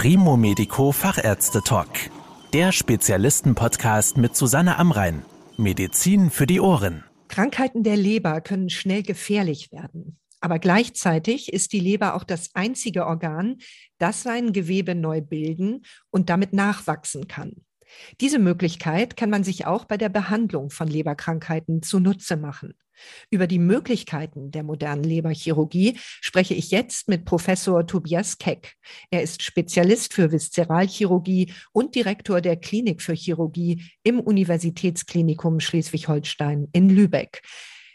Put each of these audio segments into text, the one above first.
Primo Medico Fachärzte Talk. Der Spezialisten-Podcast mit Susanne Amrein. Medizin für die Ohren. Krankheiten der Leber können schnell gefährlich werden. Aber gleichzeitig ist die Leber auch das einzige Organ, das sein Gewebe neu bilden und damit nachwachsen kann. Diese Möglichkeit kann man sich auch bei der Behandlung von Leberkrankheiten zunutze machen. Über die Möglichkeiten der modernen Leberchirurgie spreche ich jetzt mit Professor Tobias Keck. Er ist Spezialist für Viszeralchirurgie und Direktor der Klinik für Chirurgie im Universitätsklinikum Schleswig-Holstein in Lübeck.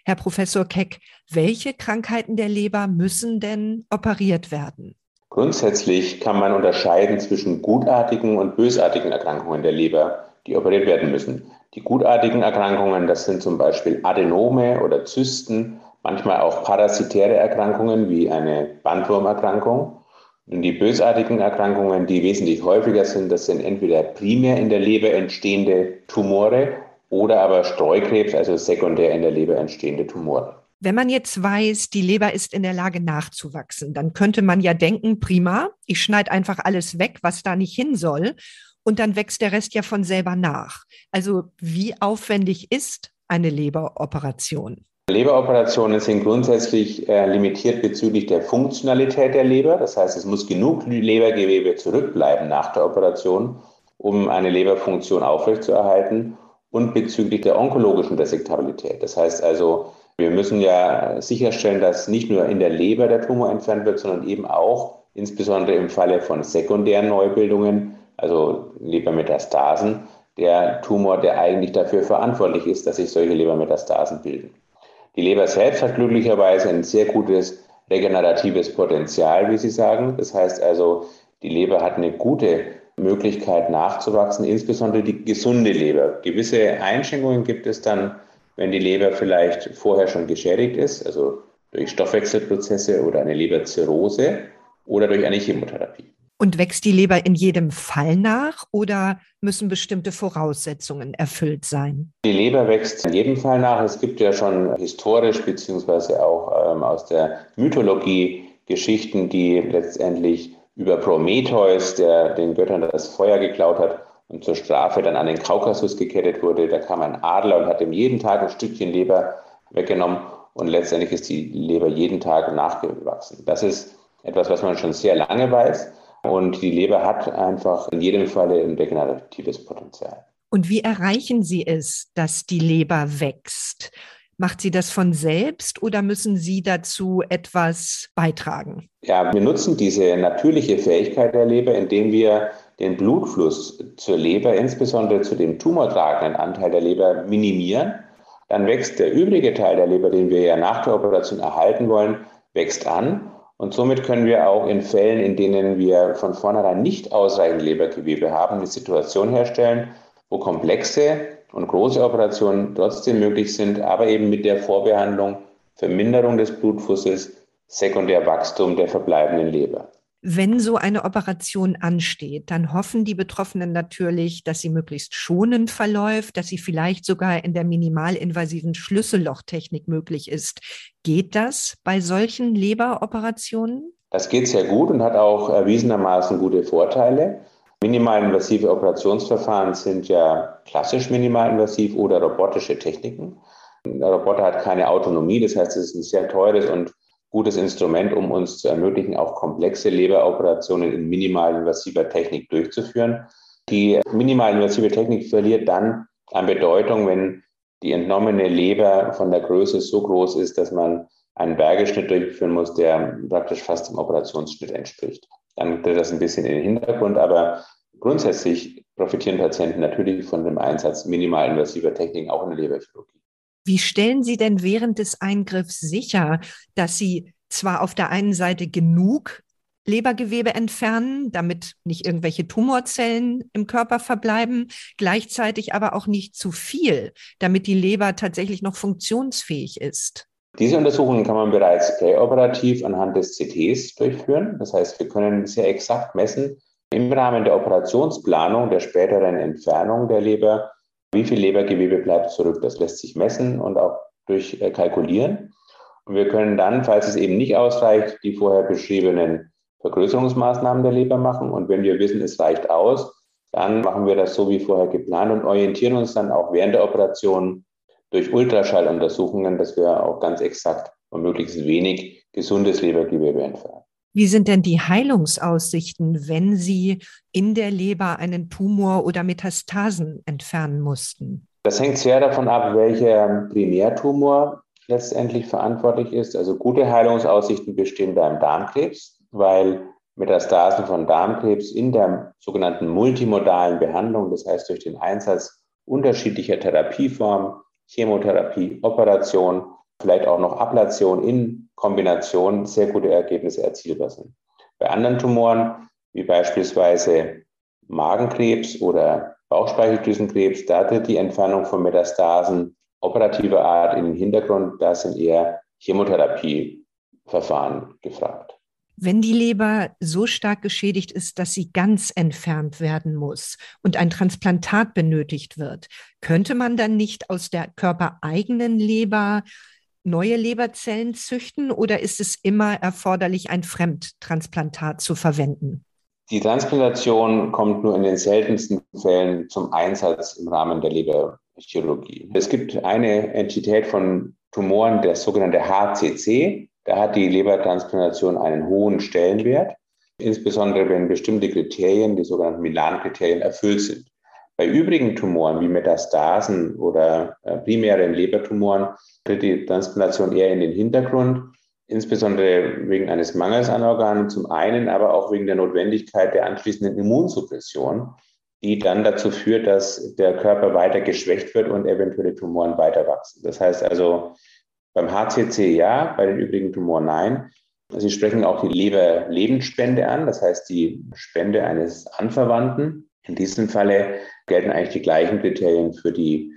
Herr Professor Keck, welche Krankheiten der Leber müssen denn operiert werden? Grundsätzlich kann man unterscheiden zwischen gutartigen und bösartigen Erkrankungen der Leber, die operiert werden müssen. Die gutartigen Erkrankungen, das sind zum Beispiel Adenome oder Zysten, manchmal auch parasitäre Erkrankungen wie eine Bandwurmerkrankung. Und die bösartigen Erkrankungen, die wesentlich häufiger sind, das sind entweder primär in der Leber entstehende Tumore oder aber Streukrebs, also sekundär in der Leber entstehende Tumore. Wenn man jetzt weiß, die Leber ist in der Lage nachzuwachsen, dann könnte man ja denken, prima, ich schneide einfach alles weg, was da nicht hin soll und dann wächst der Rest ja von selber nach. Also wie aufwendig ist eine Leberoperation? Leberoperationen sind grundsätzlich äh, limitiert bezüglich der Funktionalität der Leber. Das heißt, es muss genug Lebergewebe zurückbleiben nach der Operation, um eine Leberfunktion aufrechtzuerhalten und bezüglich der onkologischen Resektabilität. Das heißt also, wir müssen ja sicherstellen, dass nicht nur in der Leber der Tumor entfernt wird, sondern eben auch insbesondere im Falle von sekundären Neubildungen also Lebermetastasen, der Tumor, der eigentlich dafür verantwortlich ist, dass sich solche Lebermetastasen bilden. Die Leber selbst hat glücklicherweise ein sehr gutes regeneratives Potenzial, wie Sie sagen. Das heißt also, die Leber hat eine gute Möglichkeit nachzuwachsen, insbesondere die gesunde Leber. Gewisse Einschränkungen gibt es dann, wenn die Leber vielleicht vorher schon geschädigt ist, also durch Stoffwechselprozesse oder eine Leberzirrhose oder durch eine Chemotherapie. Und wächst die Leber in jedem Fall nach oder müssen bestimmte Voraussetzungen erfüllt sein? Die Leber wächst in jedem Fall nach. Es gibt ja schon historisch beziehungsweise auch ähm, aus der Mythologie Geschichten, die letztendlich über Prometheus, der den Göttern das Feuer geklaut hat und zur Strafe dann an den Kaukasus gekettet wurde. Da kam ein Adler und hat ihm jeden Tag ein Stückchen Leber weggenommen und letztendlich ist die Leber jeden Tag nachgewachsen. Das ist etwas, was man schon sehr lange weiß. Und die Leber hat einfach in jedem Falle ein regeneratives Potenzial. Und wie erreichen Sie es, dass die Leber wächst? Macht sie das von selbst oder müssen Sie dazu etwas beitragen? Ja, wir nutzen diese natürliche Fähigkeit der Leber, indem wir den Blutfluss zur Leber, insbesondere zu dem tumortragenden Anteil der Leber, minimieren. Dann wächst der übrige Teil der Leber, den wir ja nach der Operation erhalten wollen, wächst an und somit können wir auch in Fällen, in denen wir von vornherein nicht ausreichend Lebergewebe haben, eine Situation herstellen, wo komplexe und große Operationen trotzdem möglich sind, aber eben mit der Vorbehandlung Verminderung des Blutflusses, Sekundärwachstum der verbleibenden Leber. Wenn so eine Operation ansteht, dann hoffen die Betroffenen natürlich, dass sie möglichst schonend verläuft, dass sie vielleicht sogar in der minimalinvasiven Schlüssellochtechnik möglich ist. Geht das bei solchen Leberoperationen? Das geht sehr gut und hat auch erwiesenermaßen gute Vorteile. Minimalinvasive Operationsverfahren sind ja klassisch minimalinvasiv oder robotische Techniken. Der Roboter hat keine Autonomie, das heißt, es ist ein sehr teures und gutes Instrument, um uns zu ermöglichen, auch komplexe Leberoperationen in minimalinvasiver Technik durchzuführen. Die minimalinvasive Technik verliert dann an Bedeutung, wenn die entnommene Leber von der Größe so groß ist, dass man einen Bergeschnitt durchführen muss, der praktisch fast dem Operationsschnitt entspricht. Dann tritt das ein bisschen in den Hintergrund, aber grundsätzlich profitieren Patienten natürlich von dem Einsatz minimalinvasiver Techniken auch in der Leberchirurgie. Wie stellen Sie denn während des Eingriffs sicher, dass Sie zwar auf der einen Seite genug Lebergewebe entfernen, damit nicht irgendwelche Tumorzellen im Körper verbleiben, gleichzeitig aber auch nicht zu viel, damit die Leber tatsächlich noch funktionsfähig ist. Diese Untersuchungen kann man bereits präoperativ anhand des CTs durchführen. Das heißt, wir können sehr exakt messen im Rahmen der Operationsplanung der späteren Entfernung der Leber, wie viel Lebergewebe bleibt zurück? Das lässt sich messen und auch durchkalkulieren. Und wir können dann, falls es eben nicht ausreicht, die vorher beschriebenen Vergrößerungsmaßnahmen der Leber machen. Und wenn wir wissen, es reicht aus, dann machen wir das so wie vorher geplant und orientieren uns dann auch während der Operation durch Ultraschalluntersuchungen, dass wir auch ganz exakt und möglichst wenig gesundes Lebergewebe entfernen. Wie sind denn die Heilungsaussichten, wenn Sie in der Leber einen Tumor oder Metastasen entfernen mussten? Das hängt sehr davon ab, welcher Primärtumor letztendlich verantwortlich ist. Also gute Heilungsaussichten bestehen beim Darmkrebs, weil Metastasen von Darmkrebs in der sogenannten multimodalen Behandlung, das heißt durch den Einsatz unterschiedlicher Therapieformen, Chemotherapie, Operation, vielleicht auch noch Ablation in Kombination sehr gute Ergebnisse erzielbar sind. Bei anderen Tumoren, wie beispielsweise Magenkrebs oder Bauchspeicheldrüsenkrebs, da tritt die Entfernung von Metastasen operativer Art in den Hintergrund. Da sind eher Chemotherapieverfahren gefragt. Wenn die Leber so stark geschädigt ist, dass sie ganz entfernt werden muss und ein Transplantat benötigt wird, könnte man dann nicht aus der körpereigenen Leber neue Leberzellen züchten oder ist es immer erforderlich, ein Fremdtransplantat zu verwenden? Die Transplantation kommt nur in den seltensten Fällen zum Einsatz im Rahmen der Leberchirurgie. Es gibt eine Entität von Tumoren, der sogenannte HCC. Da hat die Lebertransplantation einen hohen Stellenwert, insbesondere wenn bestimmte Kriterien, die sogenannten Milan-Kriterien, erfüllt sind. Bei übrigen Tumoren wie Metastasen oder äh, primären Lebertumoren tritt die Transplantation eher in den Hintergrund, insbesondere wegen eines Mangels an Organen, zum einen aber auch wegen der Notwendigkeit der anschließenden Immunsuppression, die dann dazu führt, dass der Körper weiter geschwächt wird und eventuelle Tumoren weiter wachsen. Das heißt also, beim HCC ja, bei den übrigen Tumoren nein. Sie sprechen auch die Leber-Lebensspende an, das heißt die Spende eines Anverwandten. In diesem Falle gelten eigentlich die gleichen Kriterien für die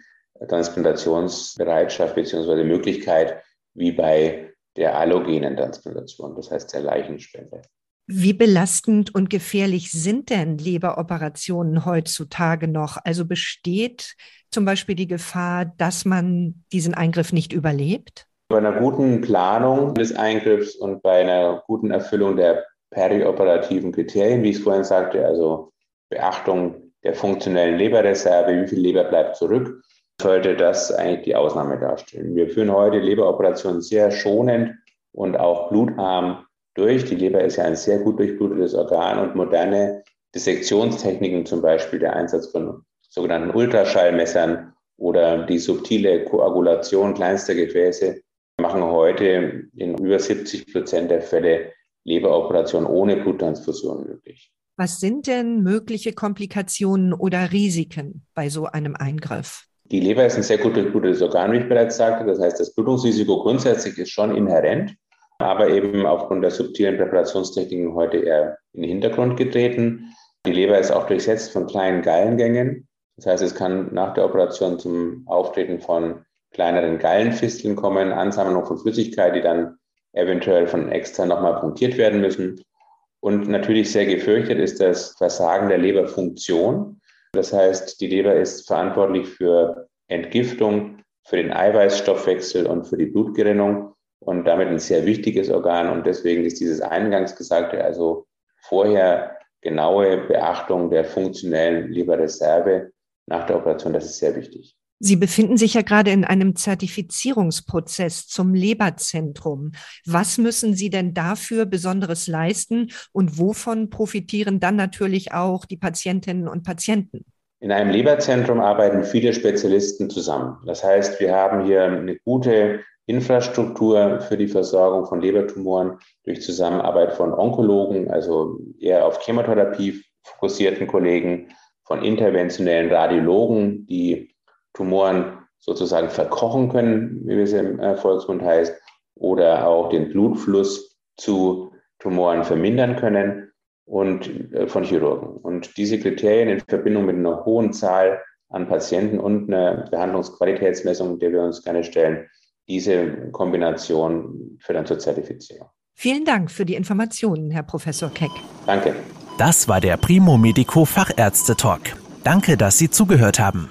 Transplantationsbereitschaft bzw. Möglichkeit wie bei der allogenen Transplantation, das heißt der Leichenspende. Wie belastend und gefährlich sind denn Leberoperationen heutzutage noch? Also besteht zum Beispiel die Gefahr, dass man diesen Eingriff nicht überlebt? Bei einer guten Planung des Eingriffs und bei einer guten Erfüllung der perioperativen Kriterien, wie ich es vorhin sagte, also Beachtung der funktionellen Leberreserve, wie viel Leber bleibt zurück, sollte das eigentlich die Ausnahme darstellen. Wir führen heute Leberoperationen sehr schonend und auch blutarm durch. Die Leber ist ja ein sehr gut durchblutetes Organ und moderne Dissektionstechniken, zum Beispiel der Einsatz von sogenannten Ultraschallmessern oder die subtile Koagulation kleinster Gefäße, machen heute in über 70 Prozent der Fälle Leberoperationen ohne Bluttransfusion möglich. Was sind denn mögliche Komplikationen oder Risiken bei so einem Eingriff? Die Leber ist ein sehr gut durchblutetes Organ, wie ich bereits sagte. Das heißt, das Blutungsrisiko grundsätzlich ist schon inhärent aber eben aufgrund der subtilen Präparationstechniken heute eher in den Hintergrund getreten. Die Leber ist auch durchsetzt von kleinen Gallengängen. Das heißt, es kann nach der Operation zum Auftreten von kleineren Gallenfisteln kommen, Ansammlung von Flüssigkeit, die dann eventuell von extern nochmal punktiert werden müssen. Und natürlich sehr gefürchtet ist das Versagen der Leberfunktion. Das heißt, die Leber ist verantwortlich für Entgiftung, für den Eiweißstoffwechsel und für die Blutgerinnung und damit ein sehr wichtiges Organ. Und deswegen ist dieses eingangs Gesagte, also vorher genaue Beachtung der funktionellen Leberreserve nach der Operation, das ist sehr wichtig. Sie befinden sich ja gerade in einem Zertifizierungsprozess zum Leberzentrum. Was müssen Sie denn dafür Besonderes leisten und wovon profitieren dann natürlich auch die Patientinnen und Patienten? In einem Leberzentrum arbeiten viele Spezialisten zusammen. Das heißt, wir haben hier eine gute Infrastruktur für die Versorgung von Lebertumoren durch Zusammenarbeit von Onkologen, also eher auf Chemotherapie fokussierten Kollegen, von interventionellen Radiologen, die Tumoren sozusagen verkochen können, wie es im äh, Volksmund heißt, oder auch den Blutfluss zu Tumoren vermindern können und äh, von Chirurgen. Und diese Kriterien in Verbindung mit einer hohen Zahl an Patienten und einer Behandlungsqualitätsmessung, der wir uns gerne stellen, diese Kombination führt dann zur Zertifizierung. Vielen Dank für die Informationen, Herr Professor Keck. Danke. Das war der Primo Medico Fachärzte Talk. Danke, dass Sie zugehört haben.